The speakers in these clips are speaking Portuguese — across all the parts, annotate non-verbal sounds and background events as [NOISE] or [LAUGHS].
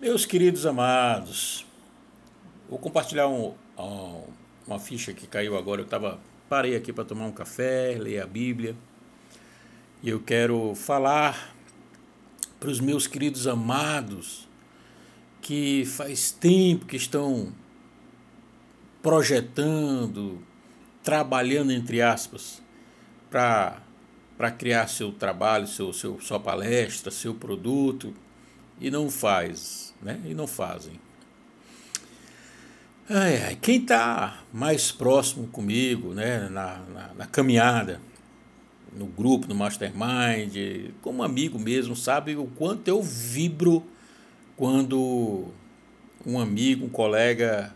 Meus queridos amados, vou compartilhar um, um, uma ficha que caiu agora. Eu tava, parei aqui para tomar um café, ler a Bíblia. E eu quero falar para os meus queridos amados que faz tempo que estão projetando, trabalhando, entre aspas, para criar seu trabalho, seu, seu, sua palestra, seu produto, e não faz né? E não fazem. Ai, ai, quem está mais próximo comigo, né? Na, na, na, caminhada, no grupo, no mastermind, como amigo mesmo, sabe o quanto eu vibro quando um amigo, um colega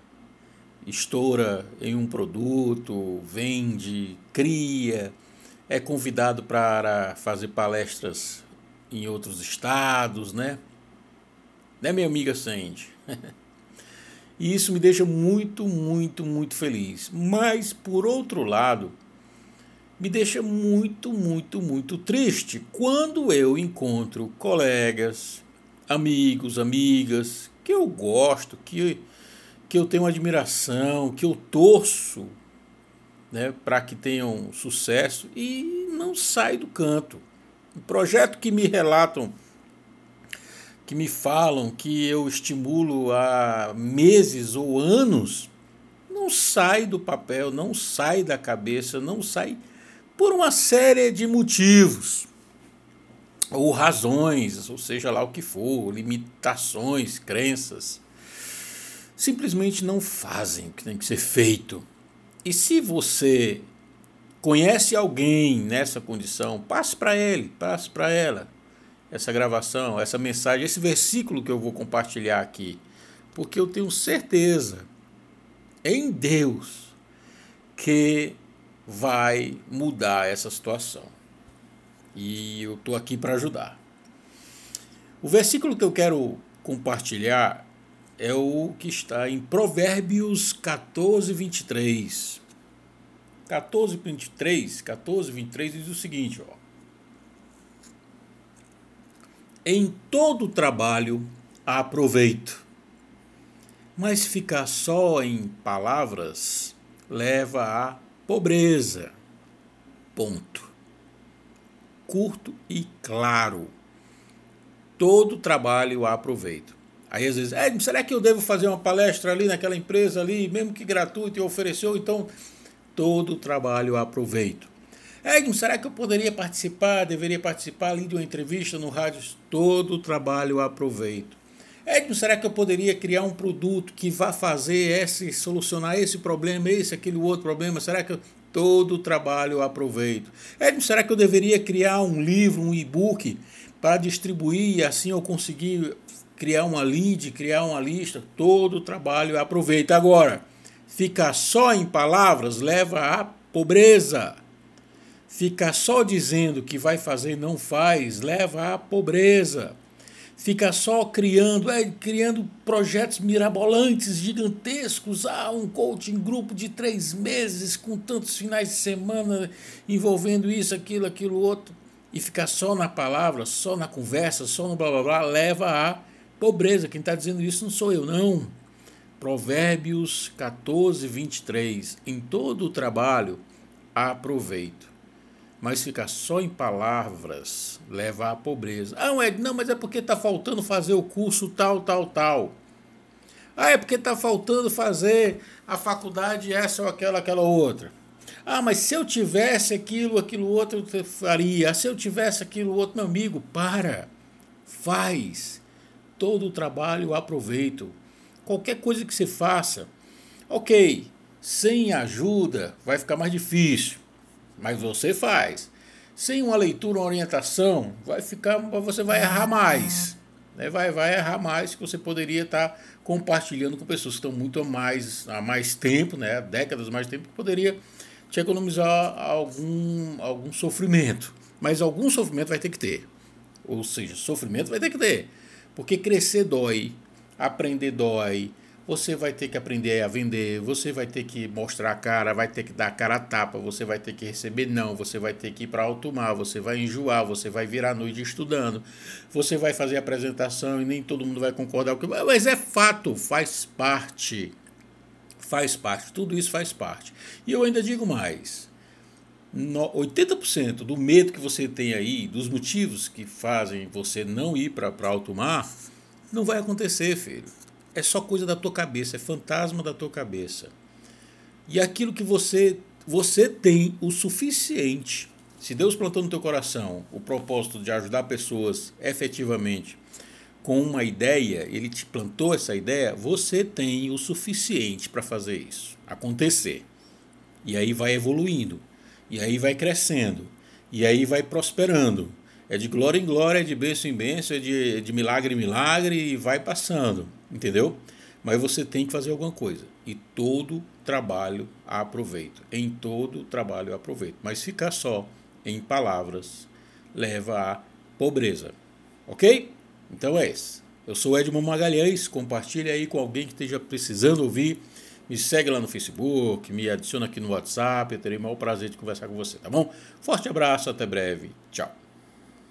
estoura em um produto, vende, cria, é convidado para fazer palestras em outros estados, né? Né, minha amiga Sandy? [LAUGHS] e isso me deixa muito, muito, muito feliz. Mas, por outro lado, me deixa muito, muito, muito triste quando eu encontro colegas, amigos, amigas que eu gosto, que, que eu tenho admiração, que eu torço né, para que tenham sucesso e não sai do canto. Um projeto que me relatam que me falam que eu estimulo há meses ou anos, não sai do papel, não sai da cabeça, não sai por uma série de motivos ou razões, ou seja lá o que for, limitações, crenças. Simplesmente não fazem o que tem que ser feito. E se você conhece alguém nessa condição, passe para ele, passe para ela essa gravação, essa mensagem, esse versículo que eu vou compartilhar aqui, porque eu tenho certeza em Deus que vai mudar essa situação. E eu estou aqui para ajudar. O versículo que eu quero compartilhar é o que está em Provérbios 14, 23. 14, 23, 14, 23 diz o seguinte, ó. Em todo trabalho há proveito, mas ficar só em palavras leva à pobreza. Ponto. Curto e claro. Todo trabalho há proveito. Aí às vezes, é, será que eu devo fazer uma palestra ali naquela empresa ali, mesmo que gratuito e ofereceu? Então, todo trabalho há proveito. Edmo, será que eu poderia participar, deveria participar ali de uma entrevista no rádio? Todo o trabalho aproveito. Edmo, será que eu poderia criar um produto que vá fazer esse, solucionar esse problema, esse, aquele outro problema? Será que eu, todo o trabalho aproveito? Edmo, será que eu deveria criar um livro, um e-book para distribuir e assim eu conseguir criar uma lead, criar uma lista? Todo o trabalho eu aproveito. Agora, ficar só em palavras leva à pobreza. Ficar só dizendo que vai fazer e não faz leva à pobreza. Ficar só criando, é, criando projetos mirabolantes, gigantescos. Ah, um coaching grupo de três meses com tantos finais de semana envolvendo isso, aquilo, aquilo, outro. E ficar só na palavra, só na conversa, só no blá blá blá, leva à pobreza. Quem está dizendo isso não sou eu, não. Provérbios 14, 23. Em todo o trabalho há proveito mas ficar só em palavras leva à pobreza. Ah, Ed, não, mas é porque está faltando fazer o curso tal, tal, tal. Ah, é porque está faltando fazer a faculdade essa ou aquela, aquela outra. Ah, mas se eu tivesse aquilo, aquilo outro, eu faria. Ah, se eu tivesse aquilo outro, meu amigo, para. Faz. Todo o trabalho aproveito. Qualquer coisa que você faça. Ok, sem ajuda vai ficar mais difícil mas você faz. Sem uma leitura, uma orientação, vai ficar, você vai errar mais. Né? Vai, vai errar mais que você poderia estar compartilhando com pessoas que estão muito a mais, há mais tempo, né? décadas mais tempo, que poderia te economizar algum, algum sofrimento. Mas algum sofrimento vai ter que ter. Ou seja, sofrimento vai ter que ter. Porque crescer dói, aprender dói, você vai ter que aprender a vender, você vai ter que mostrar a cara, vai ter que dar a cara a tapa, você vai ter que receber não, você vai ter que ir para alto mar, você vai enjoar, você vai virar noite estudando, você vai fazer apresentação e nem todo mundo vai concordar com mas é fato, faz parte. Faz parte, tudo isso faz parte. E eu ainda digo mais. 80% do medo que você tem aí, dos motivos que fazem você não ir para alto mar, não vai acontecer, filho é só coisa da tua cabeça, é fantasma da tua cabeça. E aquilo que você você tem o suficiente. Se Deus plantou no teu coração o propósito de ajudar pessoas efetivamente com uma ideia, ele te plantou essa ideia, você tem o suficiente para fazer isso acontecer. E aí vai evoluindo, e aí vai crescendo, e aí vai prosperando. É de glória em glória, é de bênção em bênção, é de, de milagre em milagre e vai passando entendeu? Mas você tem que fazer alguma coisa. E todo trabalho aproveito. Em todo trabalho aproveito. Mas ficar só em palavras leva à pobreza. Ok? Então é isso. Eu sou Edmond Magalhães. Compartilhe aí com alguém que esteja precisando ouvir. Me segue lá no Facebook, me adiciona aqui no WhatsApp. Eu terei o maior prazer de conversar com você, tá bom? Forte abraço, até breve. Tchau.